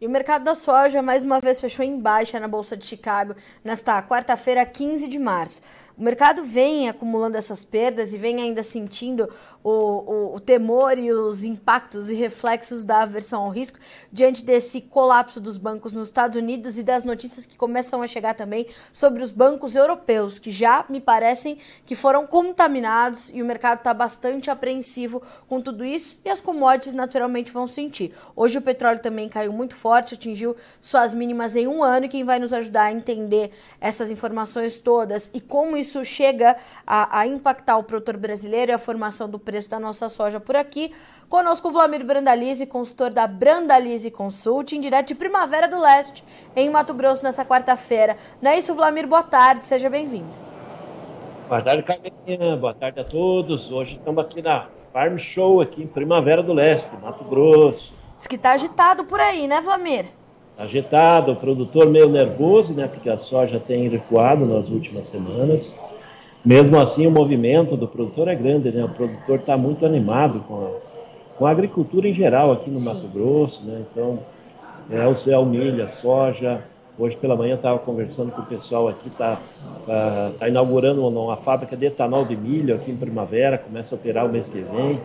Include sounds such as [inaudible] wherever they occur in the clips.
E o mercado da soja mais uma vez fechou em baixa na Bolsa de Chicago nesta quarta-feira, 15 de março. O mercado vem acumulando essas perdas e vem ainda sentindo o, o, o, temor e os impactos e reflexos da aversão ao risco diante desse colapso dos bancos nos Estados Unidos e das notícias que começam a chegar também sobre os bancos europeus, que já me parecem que foram contaminados e o mercado está bastante apreensivo com tudo isso e as commodities naturalmente vão sentir. Hoje o petróleo também caiu muito forte, atingiu suas mínimas em um ano e quem vai nos ajudar a entender essas informações todas e como isso isso chega a, a impactar o produtor brasileiro e a formação do preço da nossa soja por aqui. Conosco o Vlamir Brandalize, consultor da Brandalize Consulting, direto de Primavera do Leste, em Mato Grosso, nessa quarta-feira. Não é isso, Vlamir? Boa tarde, seja bem-vindo. Boa tarde, Carminha. Boa tarde a todos. Hoje estamos aqui na Farm Show, aqui em Primavera do Leste, Mato Grosso. Diz que está agitado por aí, né, Vlamir? Agitado, o produtor meio nervoso, né, porque a soja tem recuado nas últimas semanas. Mesmo assim, o movimento do produtor é grande, né? O produtor está muito animado com a, com a agricultura em geral aqui no Sim. Mato Grosso, né? Então, é o, é o milho, a soja. Hoje pela manhã estava conversando com o pessoal aqui, está tá, tá inaugurando uma, uma, fábrica de etanol de milho aqui em Primavera, começa a operar o mês que vem.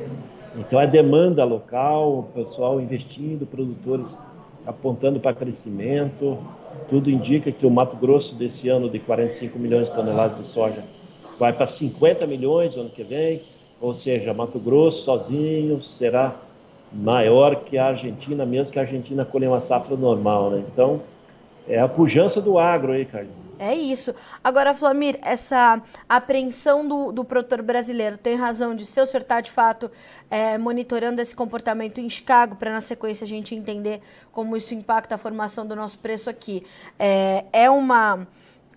Então, é demanda local, o pessoal investindo, produtores apontando para crescimento. Tudo indica que o Mato Grosso desse ano de 45 milhões de toneladas de soja vai para 50 milhões no ano que vem, ou seja, Mato Grosso sozinho será maior que a Argentina, mesmo que a Argentina colhe uma safra normal, né? Então, é a pujança do agro aí, Carlinhos. É isso. Agora, Flamir, essa apreensão do, do produtor brasileiro tem razão de se o senhor está, de fato, é, monitorando esse comportamento em Chicago, para na sequência a gente entender como isso impacta a formação do nosso preço aqui. É, é uma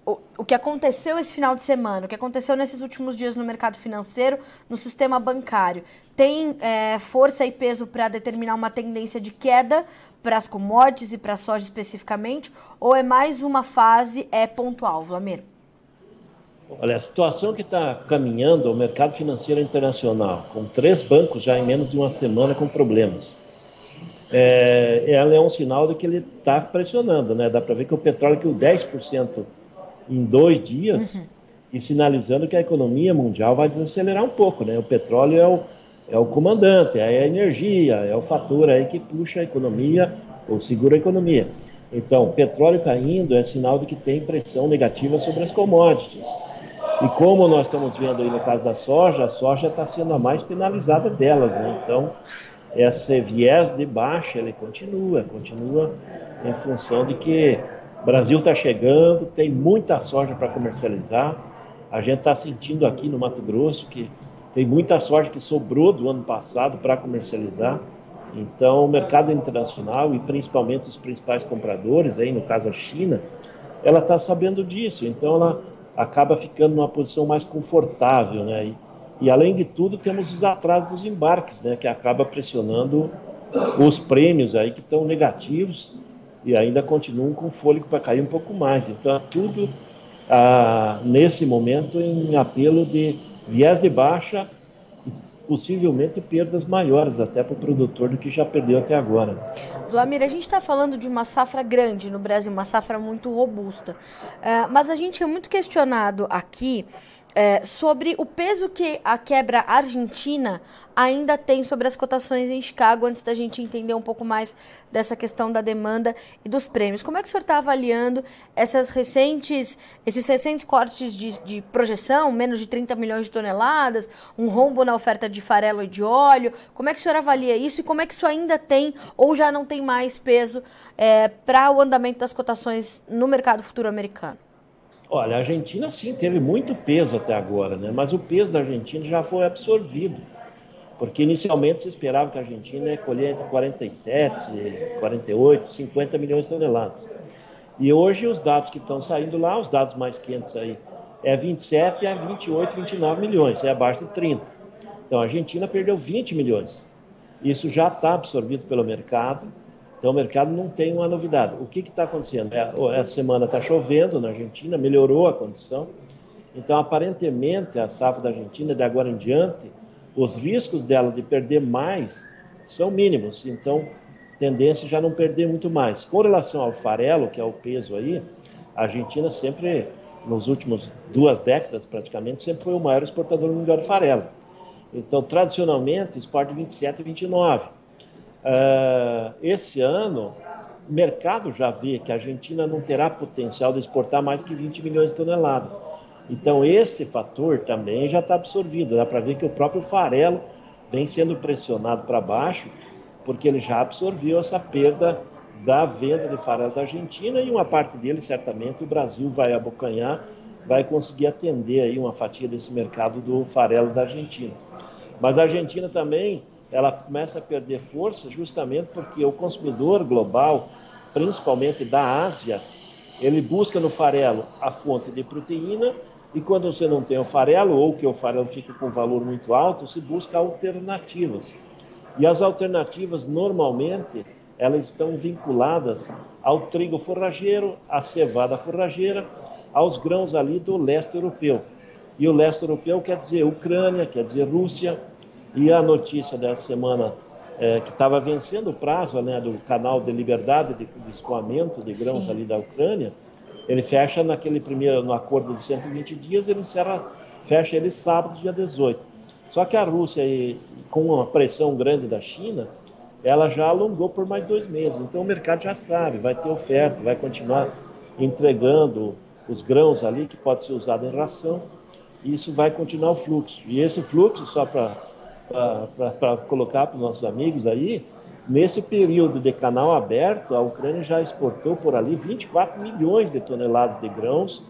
o, o que aconteceu esse final de semana, o que aconteceu nesses últimos dias no mercado financeiro, no sistema bancário, tem é, força e peso para determinar uma tendência de queda para as commodities e para a soja especificamente, ou é mais uma fase é pontual, Vlamir? Olha, a situação que está caminhando o mercado financeiro internacional, com três bancos já em menos de uma semana com problemas, é, ela é um sinal de que ele está pressionando, né? Dá para ver que o petróleo caiu 10% em dois dias uhum. e sinalizando que a economia mundial vai desacelerar um pouco, né? O petróleo é o, é o comandante, é a energia, é o fator aí que puxa a economia ou segura a economia. Então, petróleo caindo é sinal de que tem pressão negativa sobre as commodities. E como nós estamos vendo aí no caso da soja, a soja está sendo a mais penalizada delas, né? Então, esse viés de baixa, ele continua, continua em função de que Brasil está chegando, tem muita soja para comercializar. A gente está sentindo aqui no Mato Grosso que tem muita soja que sobrou do ano passado para comercializar. Então, o mercado internacional e principalmente os principais compradores, aí no caso a China, ela está sabendo disso. Então, ela acaba ficando numa posição mais confortável, né? E, e além de tudo, temos os atrasos dos embarques, né? Que acaba pressionando os prêmios aí que estão negativos e ainda continuam com fôlego para cair um pouco mais. Então, é tudo ah, nesse momento em apelo de viés de baixa e possivelmente perdas maiores até para o produtor do que já perdeu até agora. Vlamir, a gente está falando de uma safra grande no Brasil, uma safra muito robusta, uh, mas a gente é muito questionado aqui é, sobre o peso que a quebra argentina ainda tem sobre as cotações em Chicago, antes da gente entender um pouco mais dessa questão da demanda e dos prêmios. Como é que o senhor está avaliando essas recentes, esses recentes cortes de, de, projeção, menos de 30 milhões de toneladas, um rombo na oferta de farelo e de óleo? Como é que o senhor avalia isso e como é que isso ainda tem ou já não tem mais peso é, para o andamento das cotações no mercado futuro americano? Olha, a Argentina sim teve muito peso até agora, né? mas o peso da Argentina já foi absorvido. Porque inicialmente se esperava que a Argentina ia colher entre 47, 48, 50 milhões de toneladas. E hoje os dados que estão saindo lá, os dados mais quentes aí, é 27 a 28, 29 milhões, é abaixo de 30. Então a Argentina perdeu 20 milhões. Isso já está absorvido pelo mercado, então o mercado não tem uma novidade. O que está acontecendo? É, essa semana está chovendo na Argentina, melhorou a condição. Então, aparentemente, a safra da Argentina, de agora em diante, os riscos dela de perder mais são mínimos. Então, tendência já não perder muito mais. Com relação ao farelo, que é o peso aí, a Argentina sempre, nos últimos duas décadas praticamente, sempre foi o maior exportador mundial de farelo. Então, tradicionalmente, exporta 27 e 29. Uh, esse ano, o mercado já vê que a Argentina não terá potencial de exportar mais que 20 milhões de toneladas. Então, esse fator também já está absorvido. Dá para ver que o próprio farelo vem sendo pressionado para baixo, porque ele já absorveu essa perda da venda de farelo da Argentina e uma parte dele, certamente, o Brasil vai abocanhar, vai conseguir atender aí uma fatia desse mercado do farelo da Argentina. Mas a Argentina também ela começa a perder força justamente porque o consumidor global, principalmente da Ásia, ele busca no farelo a fonte de proteína e quando você não tem o farelo ou que o farelo fica com valor muito alto, se busca alternativas. E as alternativas normalmente elas estão vinculadas ao trigo forrageiro, à cevada forrageira, aos grãos ali do leste europeu. E o leste europeu quer dizer Ucrânia, quer dizer Rússia, e a notícia dessa semana é, que estava vencendo o prazo né, do canal de liberdade de, de escoamento de grãos Sim. ali da Ucrânia, ele fecha naquele primeiro, no acordo de 120 dias, ele encerra, fecha ele sábado, dia 18. Só que a Rússia, com uma pressão grande da China, ela já alongou por mais dois meses. Então o mercado já sabe, vai ter oferta, vai continuar entregando os grãos ali que pode ser usado em ração. E isso vai continuar o fluxo. E esse fluxo, só para para colocar para os nossos amigos aí, nesse período de canal aberto, a Ucrânia já exportou por ali 24 milhões de toneladas de grãos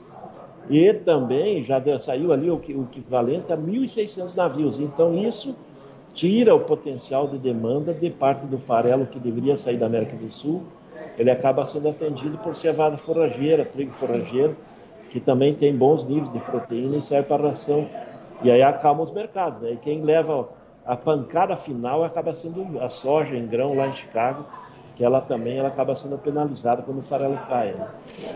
e também já saiu ali o, equivalente a 1.600 navios. Então, isso tira o potencial de demanda de parte do farelo que deveria sair da América do Sul. Ele acaba sendo atendido por cevada forrageira, trigo forrageiro, que também tem bons níveis de proteína e serve para ração. E aí acalma os mercados. Né? E quem leva a pancada final acaba sendo a soja em grão lá em Chicago, que ela também ela acaba sendo penalizada quando o farelo cai. Né?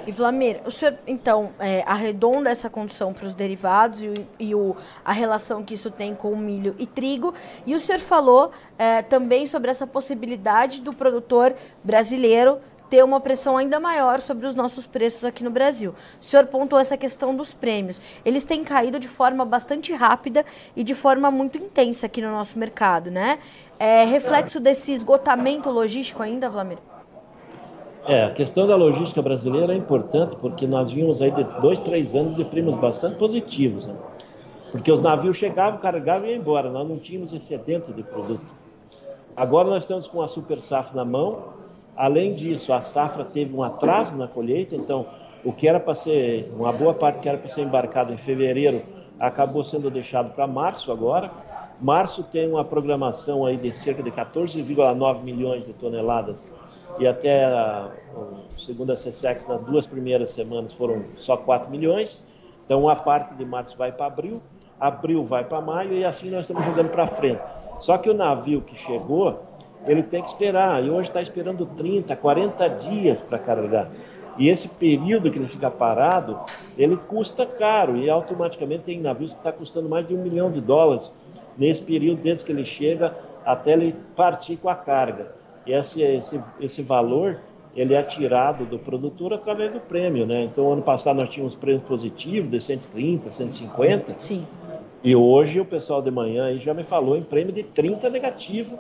E Vlamir, o senhor então é, arredonda essa condição para os derivados e, e, o, a relação que isso tem com milho e trigo. E o senhor falou é, também sobre essa possibilidade do produtor brasileiro ter uma pressão ainda maior sobre os nossos preços aqui no Brasil. O senhor pontuou essa questão dos prêmios. Eles têm caído de forma bastante rápida e de forma muito intensa aqui no nosso mercado, né? É reflexo desse esgotamento logístico ainda, Vlamir? É, a questão da logística brasileira é importante porque nós vimos aí de dois, três anos de prêmios bastante positivos, né? Porque os navios chegavam, carregavam e iam embora, nós não tínhamos excedente de produto. Agora nós estamos com a super safra na mão, Além disso, a safra teve um atraso na colheita, então o que era para ser, uma boa parte que era para ser embarcado em fevereiro, acabou sendo deixado para março agora. Março tem uma programação aí de cerca de 14,9 milhões de toneladas e até a, segundo a CSEX, nas duas primeiras semanas foram só 4 milhões. Então, uma parte de março vai para abril, abril vai para maio e assim nós estamos jogando para frente. Só que o navio que chegou, ele tem que esperar. E hoje está esperando 30, 40 dias para carregar. E esse período que ele fica parado, ele custa caro. E automaticamente tem navios que está custando mais de um milhão de dólares nesse período desde que ele chega até ele partir com a carga. E esse, esse, esse valor ele é tirado do produtor através do prêmio, né? Então, ano passado nós tínhamos prêmio positivo de 130, 150. Sim. E hoje o pessoal de manhã aí já me falou em prêmio de 30 negativo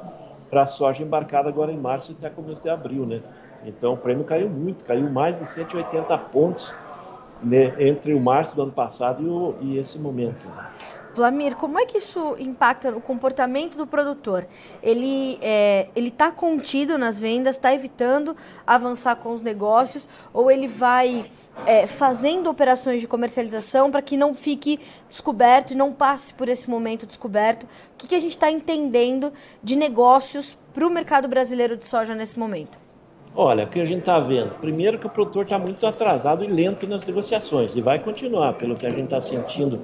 para a soja embarcada agora em março e até começo de abril, né? Então o prêmio caiu muito, caiu mais de 180 pontos né, entre o março do ano passado e, o, e esse momento. Vlamir, como é que isso impacta no comportamento do produtor? Ele é, está contido nas vendas, está evitando avançar com os negócios, ou ele vai é, fazendo operações de comercialização para que não fique descoberto e não passe por esse momento descoberto? O que, que a gente está entendendo de negócios para o mercado brasileiro de soja nesse momento? Olha, o que a gente está vendo? Primeiro que o produtor está muito atrasado e lento nas negociações, e vai continuar, pelo que a gente está sentindo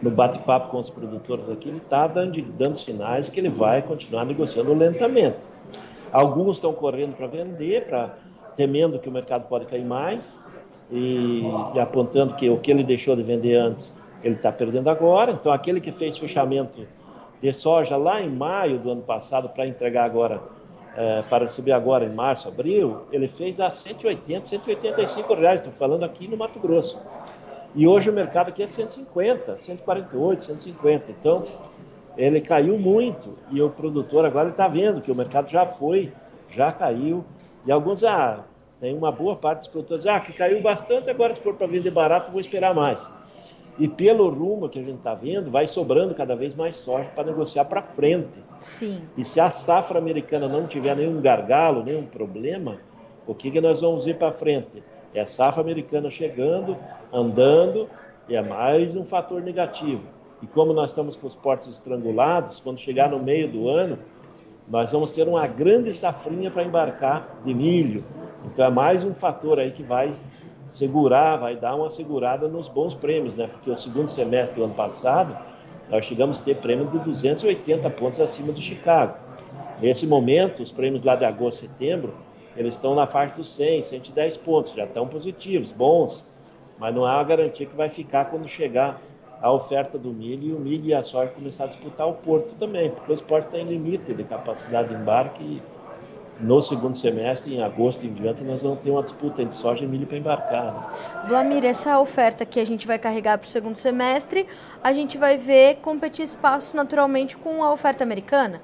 no bate-papo com os produtores aqui, ele está dando, dando sinais que ele vai continuar negociando lentamente. Alguns estão correndo para vender, pra, temendo que o mercado pode cair mais, e, e apontando que o que ele deixou de vender antes, ele está perdendo agora. Então, aquele que fez fechamento de soja lá em maio do ano passado para entregar agora é, para subir agora em março, abril, ele fez a 180, 185 reais, estou falando aqui no Mato Grosso. E hoje o mercado aqui é 150, 148, 150. Então, ele caiu muito e o produtor agora está vendo que o mercado já foi, já caiu. E alguns, ah, tem uma boa parte dos produtores, ah, que caiu bastante, agora se for para vender barato, vou esperar mais. E pelo rumo que a gente está vendo, vai sobrando cada vez mais sorte para negociar para frente. Sim. E se a safra americana não tiver nenhum gargalo, nenhum problema, o que, que nós vamos ir para frente? É a safra americana chegando, andando, e é mais um fator negativo. E como nós estamos com os portos estrangulados, quando chegar no meio do ano, nós vamos ter uma grande safrinha para embarcar de milho. Então é mais um fator aí que vai segurar, vai dar uma segurada nos bons prêmios, né? Porque o segundo semestre do ano passado, nós chegamos a ter prêmios de 280 pontos acima do Chicago. Nesse momento, os prêmios lá de agosto setembro, eles estão na faixa dos 100, 110 pontos, já estão positivos, bons, mas não há garantia que vai ficar quando chegar a oferta do milho e o milho e a soja começar a disputar o porto também, porque os portos têm limite de capacidade de embarque e no segundo semestre, em agosto em diante, nós vamos ter uma disputa entre soja e milho para embarcar. Né? Vlamir, essa oferta que a gente vai carregar para o segundo semestre, a gente vai ver competir espaço naturalmente com a oferta americana?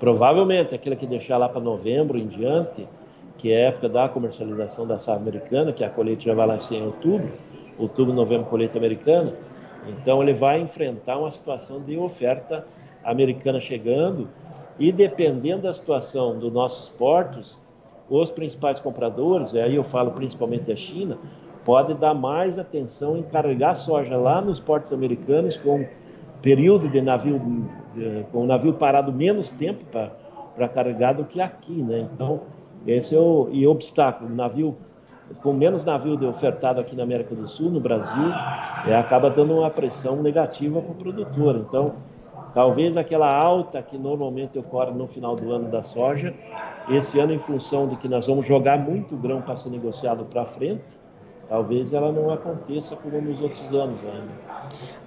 Provavelmente, aquilo que deixar lá para novembro em diante, que é a época da comercialização da safra americana, que a colheita já vai lá em outubro, outubro, novembro, colheita americana. Então, ele vai enfrentar uma situação de oferta americana chegando e dependendo da situação dos nossos portos, os principais compradores, e aí eu falo principalmente da China, pode dar mais atenção em carregar soja lá nos portos americanos com período de navio, com o navio parado menos tempo para carregar do que aqui, né? Então, esse é o e obstáculo, navio com menos navio ofertado aqui na América do Sul, no Brasil, é, acaba dando uma pressão negativa para o produtor. Então, Talvez aquela alta que normalmente ocorre no final do ano da soja, esse ano, em função de que nós vamos jogar muito grão para ser negociado para frente, talvez ela não aconteça como nos outros anos ainda.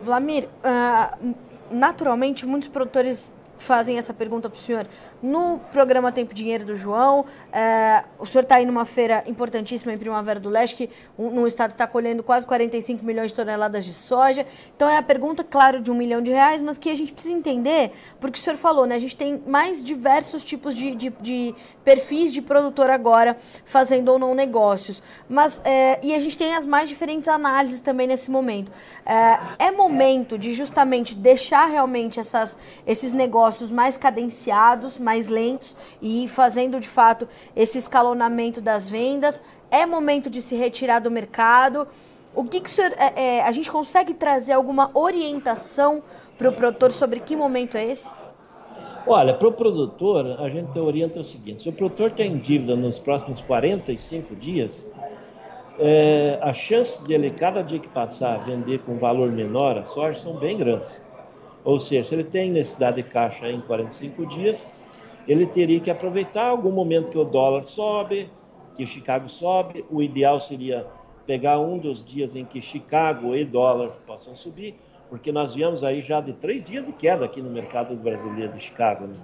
Vlamir, uh, naturalmente muitos produtores fazem essa pergunta para o senhor. No programa Tempo Dinheiro do João, é, o senhor está aí numa feira importantíssima em Primavera do Leste, que um, no estado está colhendo quase 45 milhões de toneladas de soja. Então é a pergunta, claro, de um milhão de reais, mas que a gente precisa entender, porque o senhor falou, né? A gente tem mais diversos tipos de, de, de perfis de produtor agora fazendo ou não negócios. Mas, é, e a gente tem as mais diferentes análises também nesse momento. É, é momento de justamente deixar realmente essas, esses negócios negócios mais cadenciados, mais lentos e fazendo de fato esse escalonamento das vendas. É momento de se retirar do mercado. O que, que o senhor, é, é, a gente consegue trazer alguma orientação para o produtor sobre que momento é esse? Olha, para o produtor, a gente orienta o seguinte: se o produtor tem dívida nos próximos 45 dias, é, a chance dele, cada dia que passar, vender com valor menor a soja são bem grandes. Ou seja, se ele tem necessidade de caixa em 45 dias, ele teria que aproveitar algum momento que o dólar sobe, que o Chicago sobe. O ideal seria pegar um dos dias em que Chicago e dólar possam subir, porque nós viemos aí já de três dias de queda aqui no mercado brasileiro de Chicago. Né?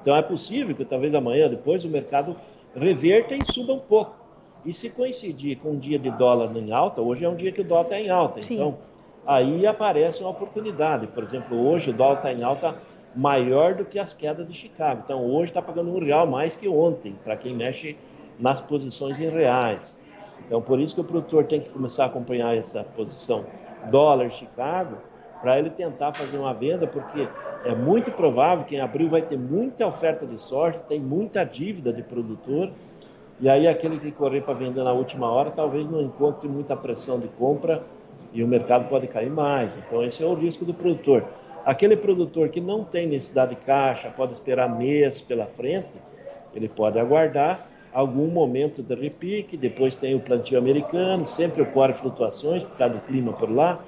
Então é possível que talvez amanhã, depois, o mercado reverta e suba um pouco. E se coincidir com um dia de dólar em alta, hoje é um dia que o dólar está em alta, Sim. então aí aparece uma oportunidade. Por exemplo, hoje o dólar está em alta maior do que as quedas de Chicago. Então hoje está pagando um real mais que ontem, para quem mexe nas posições em reais. Então por isso que o produtor tem que começar a acompanhar essa posição dólar Chicago para ele tentar fazer uma venda, porque é muito provável que em abril vai ter muita oferta de soja, tem muita dívida de produtor, e aí aquele que correr para vender na última hora talvez não encontre muita pressão de compra e o mercado pode cair mais. Então esse é o risco do produtor. Aquele produtor que não tem necessidade de caixa, pode esperar meses pela frente, ele pode aguardar algum momento de repique, depois tem o plantio americano, sempre ocorre flutuações por causa do clima por lá,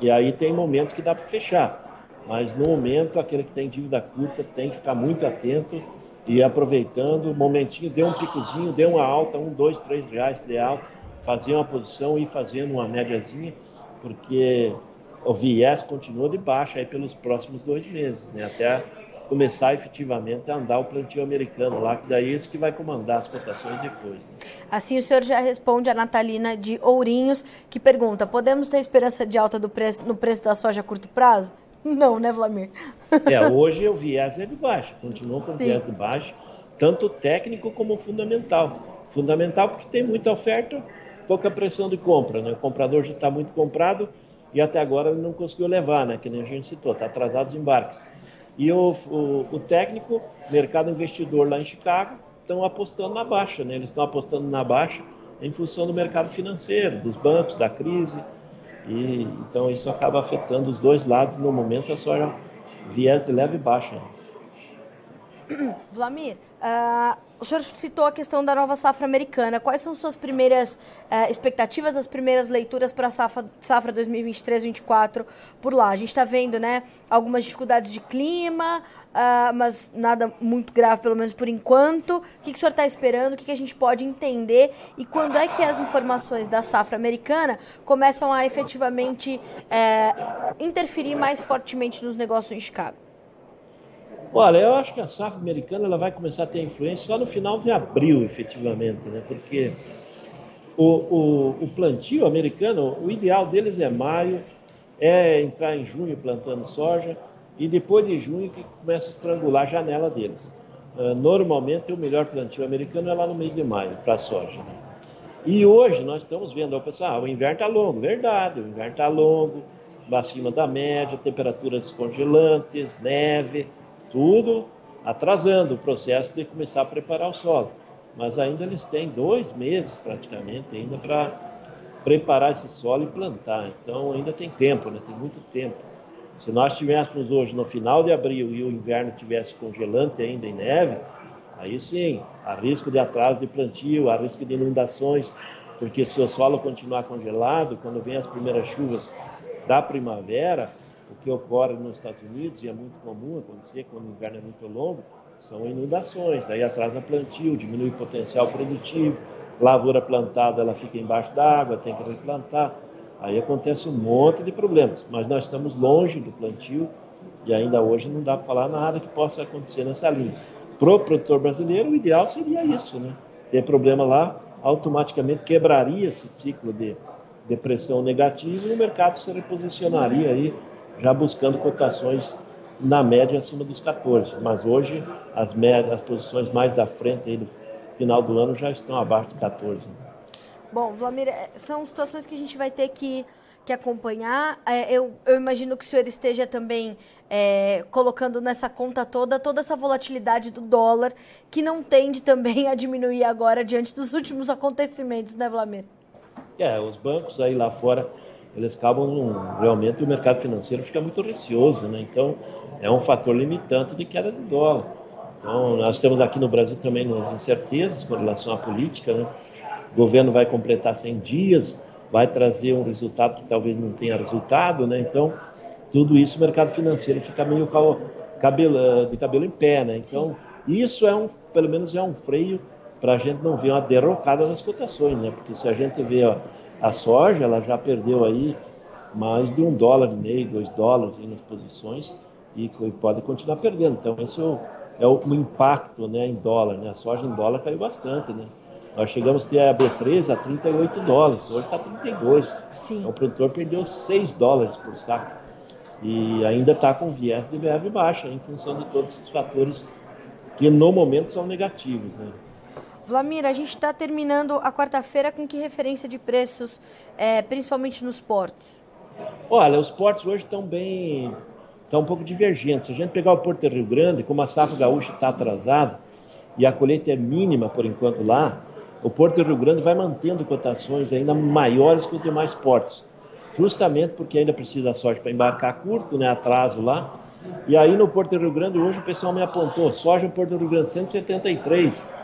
e aí tem momentos que dá para fechar. Mas no momento, aquele que tem dívida curta tem que ficar muito atento e aproveitando o momentinho, deu um picozinho, deu uma alta, um, dois, três reais ideal, fazer uma posição e fazendo uma médiazinha, porque o viés continua de baixa aí pelos próximos dois meses, né? até começar efetivamente a andar o plantio americano lá, que daí é esse que vai comandar as cotações depois. Né? Assim o senhor já responde a Natalina de Ourinhos, que pergunta: podemos ter esperança de alta do preço, no preço da soja a curto prazo? [laughs] Não, né, Vladimir? É, hoje o viés é de baixo, continua com o viés de baixo, tanto técnico como fundamental. Fundamental porque tem muita oferta, pouca pressão de compra, né? O comprador já está muito comprado e até agora ele não conseguiu levar, né? Que nem a gente citou, está atrasado os embarques. E o, o, o técnico, mercado investidor lá em Chicago, estão apostando na baixa, né? Eles estão apostando na baixa em função do mercado financeiro, dos bancos, da crise. E, então isso acaba afetando os dois lados no momento, a soja viés de leve baixa. Vlamir, Uh, o senhor citou a questão da nova safra americana. Quais são suas primeiras uh, expectativas, as primeiras leituras para a safra, safra 2023-2024 por lá? A gente está vendo né, algumas dificuldades de clima, uh, mas nada muito grave, pelo menos por enquanto. O que, que o senhor está esperando? O que, que a gente pode entender? E quando é que as informações da safra americana começam a efetivamente eh, interferir mais fortemente nos negócios em Chicago? Olha, eu acho que a safra americana ela vai começar a ter influência só no final de abril, efetivamente, né? Porque o, o, o plantio americano, o ideal deles é maio, é entrar em junho plantando soja e depois de junho que começa a estrangular a janela deles. Uh, normalmente o melhor plantio americano é lá no mês de maio para soja. Né? E hoje nós estamos vendo, o pessoal, ah, o inverno está longo, verdade, o inverno está longo, acima da média, temperaturas descongelantes, neve tudo atrasando o processo de começar a preparar o solo. Mas ainda eles têm dois meses praticamente ainda para preparar esse solo e plantar. Então ainda tem tempo, né? tem muito tempo. Se nós estivéssemos hoje no final de abril e o inverno tivesse congelante ainda em neve, aí sim, há risco de atraso de plantio, há risco de inundações, porque se o solo continuar congelado, quando vem as primeiras chuvas da primavera, o que ocorre nos Estados Unidos, e é muito comum acontecer quando o inverno é muito longo, são inundações, daí atrasa plantio, diminui o potencial produtivo, lavoura plantada ela fica embaixo d'água, tem que replantar, aí acontece um monte de problemas, mas nós estamos longe do plantio e ainda hoje não dá para falar nada que possa acontecer nessa linha. Para o produtor brasileiro, o ideal seria isso, né? Ter problema lá, automaticamente quebraria esse ciclo de depressão negativa e o mercado se reposicionaria aí já buscando cotações na média acima dos 14. Mas hoje as, médias, as posições mais da frente aí do final do ano já estão abaixo de 14. Bom, Vlamir, é, são situações que a gente vai ter que, que acompanhar. É, eu, eu imagino que o senhor esteja também é, colocando nessa conta toda toda essa volatilidade do dólar, que não tende também a diminuir agora diante dos últimos acontecimentos, né, Vlamir? É, os bancos aí lá fora eles acabam realmente o mercado financeiro fica muito receoso, né? Então é um fator limitante de queda de dólar. Então nós temos aqui no Brasil também as incertezas com relação à política, né? O governo vai completar 100 dias, vai trazer um resultado que talvez não tenha resultado, né? Então tudo isso o mercado financeiro fica meio cabelo, de cabelo em pé, né? Então isso é um, pelo menos é um freio para a gente não ver uma derrocada nas cotações, né? Porque se a gente vê ó, a soja ela já perdeu aí mais de um dólar e meio, dois dólares nas posições e pode continuar perdendo. Então esse é o, é o, impacto né, em dólar. Né? A soja em dólar caiu bastante. Né? Nós chegamos a ter a B3 a 38 dólares, hoje está 32. Sim. Então o produtor perdeu 6 dólares por saco. E ainda está com viés de BF baixa, em função de todos esses fatores que no momento são negativos. Né? Vlamir, a gente está terminando a quarta-feira com que referência de preços, é, principalmente nos portos? Olha, os portos hoje estão bem, estão um pouco divergentes. Se a gente pegar o Porto Rio Grande, como a safra gaúcha está atrasada e a colheita é mínima por enquanto lá, o Porto Rio Grande vai mantendo cotações ainda maiores que os demais portos, justamente porque ainda precisa soja para embarcar curto, né, atraso lá. E aí no Porto de Rio Grande hoje o pessoal me apontou, soja no Porto do Rio Grande 173,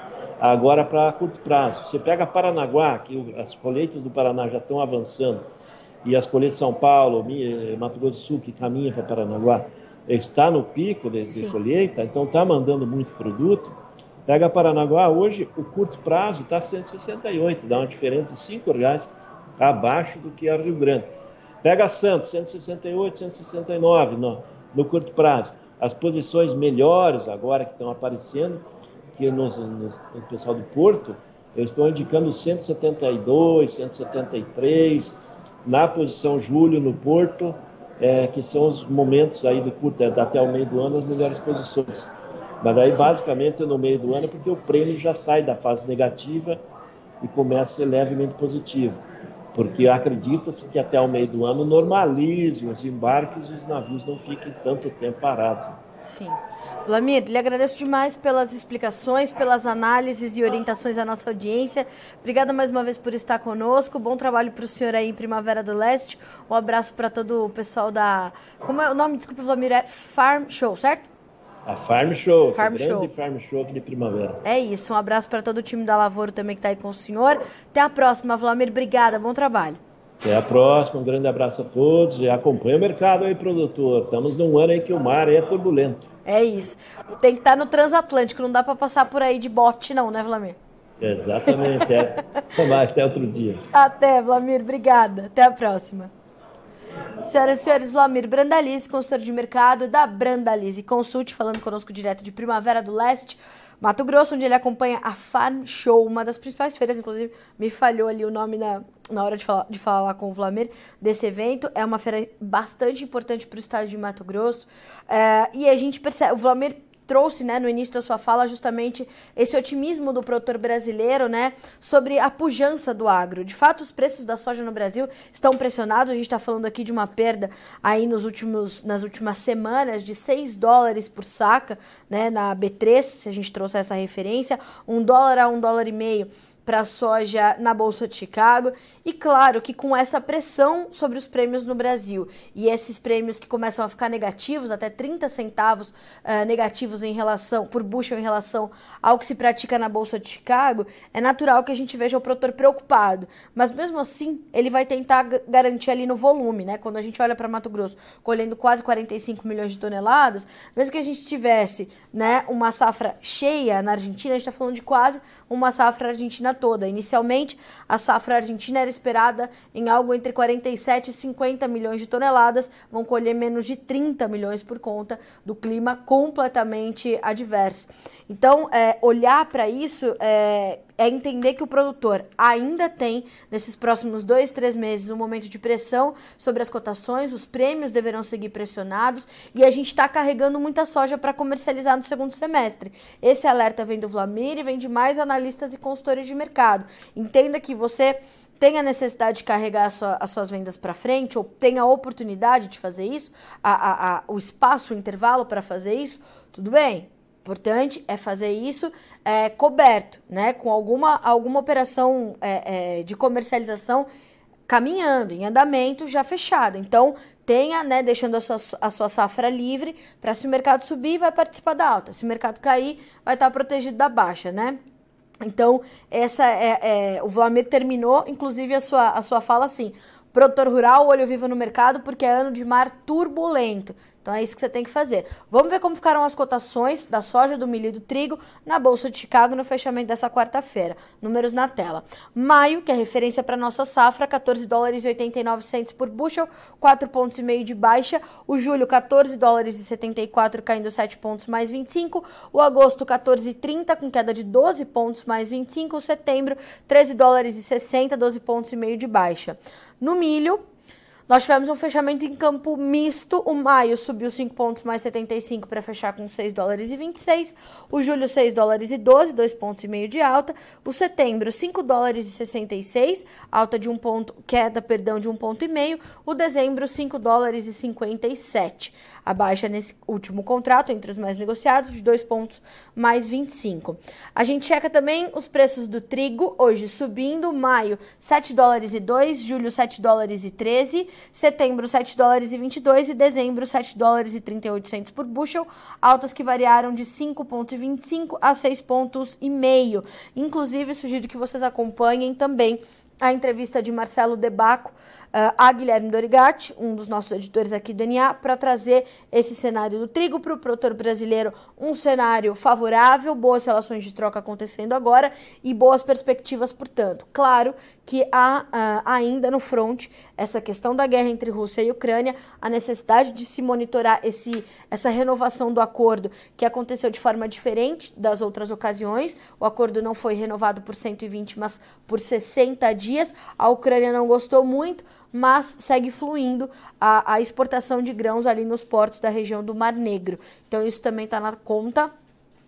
agora para curto prazo. Você pega Paranaguá, que as colheitas do Paraná já estão avançando, e as colheitas de São Paulo, Mato Grosso do Sul, que caminha para Paranaguá, está no pico de, de colheita, então está mandando muito produto. Pega Paranaguá, hoje o curto prazo está 168, dá uma diferença de 5 reais abaixo do que a Rio Grande. Pega Santos, 168, 169 no, no curto prazo. As posições melhores agora que estão aparecendo que nos, nos, no pessoal do Porto, eu estou indicando 172, 173, na posição Júlio no Porto, é, que são os momentos aí do curto, é, até o meio do ano, as melhores posições. Mas aí, Sim. basicamente, no meio do ano, porque o prêmio já sai da fase negativa e começa a ser levemente positivo. Porque acredita-se que até o meio do ano normalizem os embarques e os navios não fiquem tanto tempo parados. Sim. Vlamir, lhe agradeço demais pelas explicações, pelas análises e orientações à nossa audiência. Obrigada mais uma vez por estar conosco. Bom trabalho para o senhor aí em Primavera do Leste. Um abraço para todo o pessoal da. Como é o nome? Desculpa, Vlamir, é Farm Show, certo? A Farm Show, Farm grande Show. Farm Show aqui de Primavera. É isso, um abraço para todo o time da Lavoura também que está aí com o senhor. Até a próxima, Vlamir. Obrigada, bom trabalho. Até a próxima, um grande abraço a todos e acompanha o mercado aí, produtor. Estamos num ano aí que o mar é turbulento. É isso. Tem que estar no transatlântico, não dá para passar por aí de bote não, né, Vlamir? Exatamente. É. [laughs] Até mais, até outro dia. Até, Vlamir, obrigada. Até a próxima. Senhoras e senhores, Vlamir Brandalize, consultor de mercado da Brandalize Consulte, falando conosco direto de Primavera do Leste. Mato Grosso, onde ele acompanha a Farm Show, uma das principais feiras, inclusive me falhou ali o nome na, na hora de falar, de falar com o Vlamir desse evento. É uma feira bastante importante para o estado de Mato Grosso. É, e a gente percebe, o Vlamir trouxe, né, no início da sua fala, justamente esse otimismo do produtor brasileiro, né, sobre a pujança do agro. De fato, os preços da soja no Brasil estão pressionados. A gente está falando aqui de uma perda aí nos últimos, nas últimas semanas de 6 dólares por saca, né, na B3, se a gente trouxer essa referência, um dólar a um dólar e meio para a soja na Bolsa de Chicago. E claro que com essa pressão sobre os prêmios no Brasil e esses prêmios que começam a ficar negativos, até 30 centavos uh, negativos em relação, por bushel em relação ao que se pratica na Bolsa de Chicago, é natural que a gente veja o produtor preocupado. Mas mesmo assim, ele vai tentar garantir ali no volume, né? Quando a gente olha para Mato Grosso, colhendo quase 45 milhões de toneladas, mesmo que a gente tivesse né, uma safra cheia na Argentina, a gente está falando de quase uma safra argentina toda. Inicialmente, a safra argentina era esperada em algo entre 47 e 50 milhões de toneladas, vão colher menos de 30 milhões por conta do clima completamente adverso. Então, é, olhar para isso é, é, entender que o produtor ainda tem, nesses próximos dois, três meses, um momento de pressão sobre as cotações, os prêmios deverão seguir pressionados e a gente está carregando muita soja para comercializar no segundo semestre. Esse alerta vem do Vlamir e vem de mais analistas e consultores de mercado. Entenda que você tem a necessidade de carregar sua, as suas vendas para frente, ou tem a oportunidade de fazer isso, a, a, a, o espaço, o intervalo para fazer isso, tudo bem importante é fazer isso é, coberto, né? Com alguma, alguma operação é, é, de comercialização caminhando, em andamento, já fechada. Então, tenha, né, deixando a sua, a sua safra livre para se o mercado subir, vai participar da alta. Se o mercado cair, vai estar protegido da baixa, né? Então, essa é, é o Vlamir terminou, inclusive, a sua, a sua fala assim: produtor rural, olho vivo no mercado, porque é ano de mar turbulento Então é isso que você tem que fazer. Vamos ver como ficaram as cotações da soja, do milho e do trigo na Bolsa de Chicago no fechamento dessa quarta-feira. Números na tela. Maio, que é referência para nossa safra, 14 dólares e 89 centes por bushel, 4 pontos e meio de baixa. O julho, 14 dólares e 74, caindo 7 pontos mais 25. O agosto, 14,30, com queda de 12 pontos mais 25. O setembro, 13 dólares e 60, 12 pontos e meio de baixa. No milho, nós tivemos um fechamento em campo misto. O maio subiu 5 pontos mais 75 para fechar com 6 dólares e 26. O julho 6 dólares e 12, 2 pontos e meio de alta. O setembro 5 dólares e 66, alta de um ponto, queda, perdão, de um ponto e meio. O dezembro 5 dólares e 57. A baixa nesse último contrato entre os mais negociados de 2 pontos mais 25. A gente checa também os preços do trigo hoje subindo, maio 7 dólares e 2, julho 7 dólares e 13 setembro 7 dólares e 22 e dezembro 7 dólares e 38 por bushel, altas que variaram de 5,25 a 6 pontos. Inclusive, sugiro que vocês acompanhem também a entrevista de Marcelo Debaco uh, a Guilherme Dorigatti, um dos nossos editores aqui do DNA, para trazer esse cenário do trigo para o produtor brasileiro, um cenário favorável, boas relações de troca acontecendo agora e boas perspectivas, portanto. Claro que há uh, ainda no front essa questão da guerra entre Rússia e Ucrânia, a necessidade de se monitorar esse, essa renovação do acordo, que aconteceu de forma diferente das outras ocasiões. O acordo não foi renovado por 120, mas por 60 dias. A Ucrânia não gostou muito, mas segue fluindo a, a exportação de grãos ali nos portos da região do Mar Negro. Então, isso também está na conta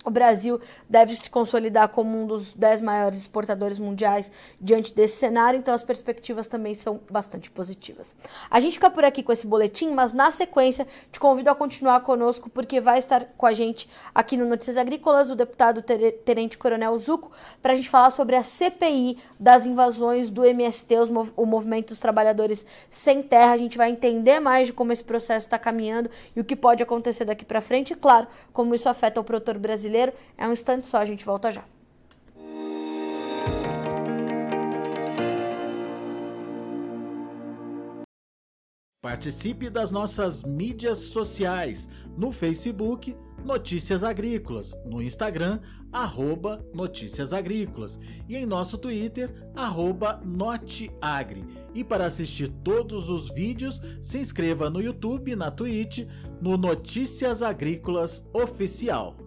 o Brasil deve se consolidar como um dos dez maiores exportadores mundiais diante desse cenário, então as perspectivas também são bastante positivas. A gente fica por aqui com esse boletim, mas na sequência te convido a continuar conosco, porque vai estar com a gente aqui no Notícias Agrícolas o deputado Tenente Coronel Zuco, para a gente falar sobre a CPI das invasões do MST, o Movimento dos Trabalhadores Sem Terra. A gente vai entender mais de como esse processo está caminhando e o que pode acontecer daqui para frente, e claro, como isso afeta o produtor brasileiro brasileiro. É um instante só, a gente volta já. Participe das nossas mídias sociais no Facebook Notícias Agrícolas, no Instagram arroba Notícias Agrícolas e em nosso Twitter arroba Noteagri. E para assistir todos os vídeos, se inscreva no YouTube, na Twitch, no Notícias Agrícolas Oficial.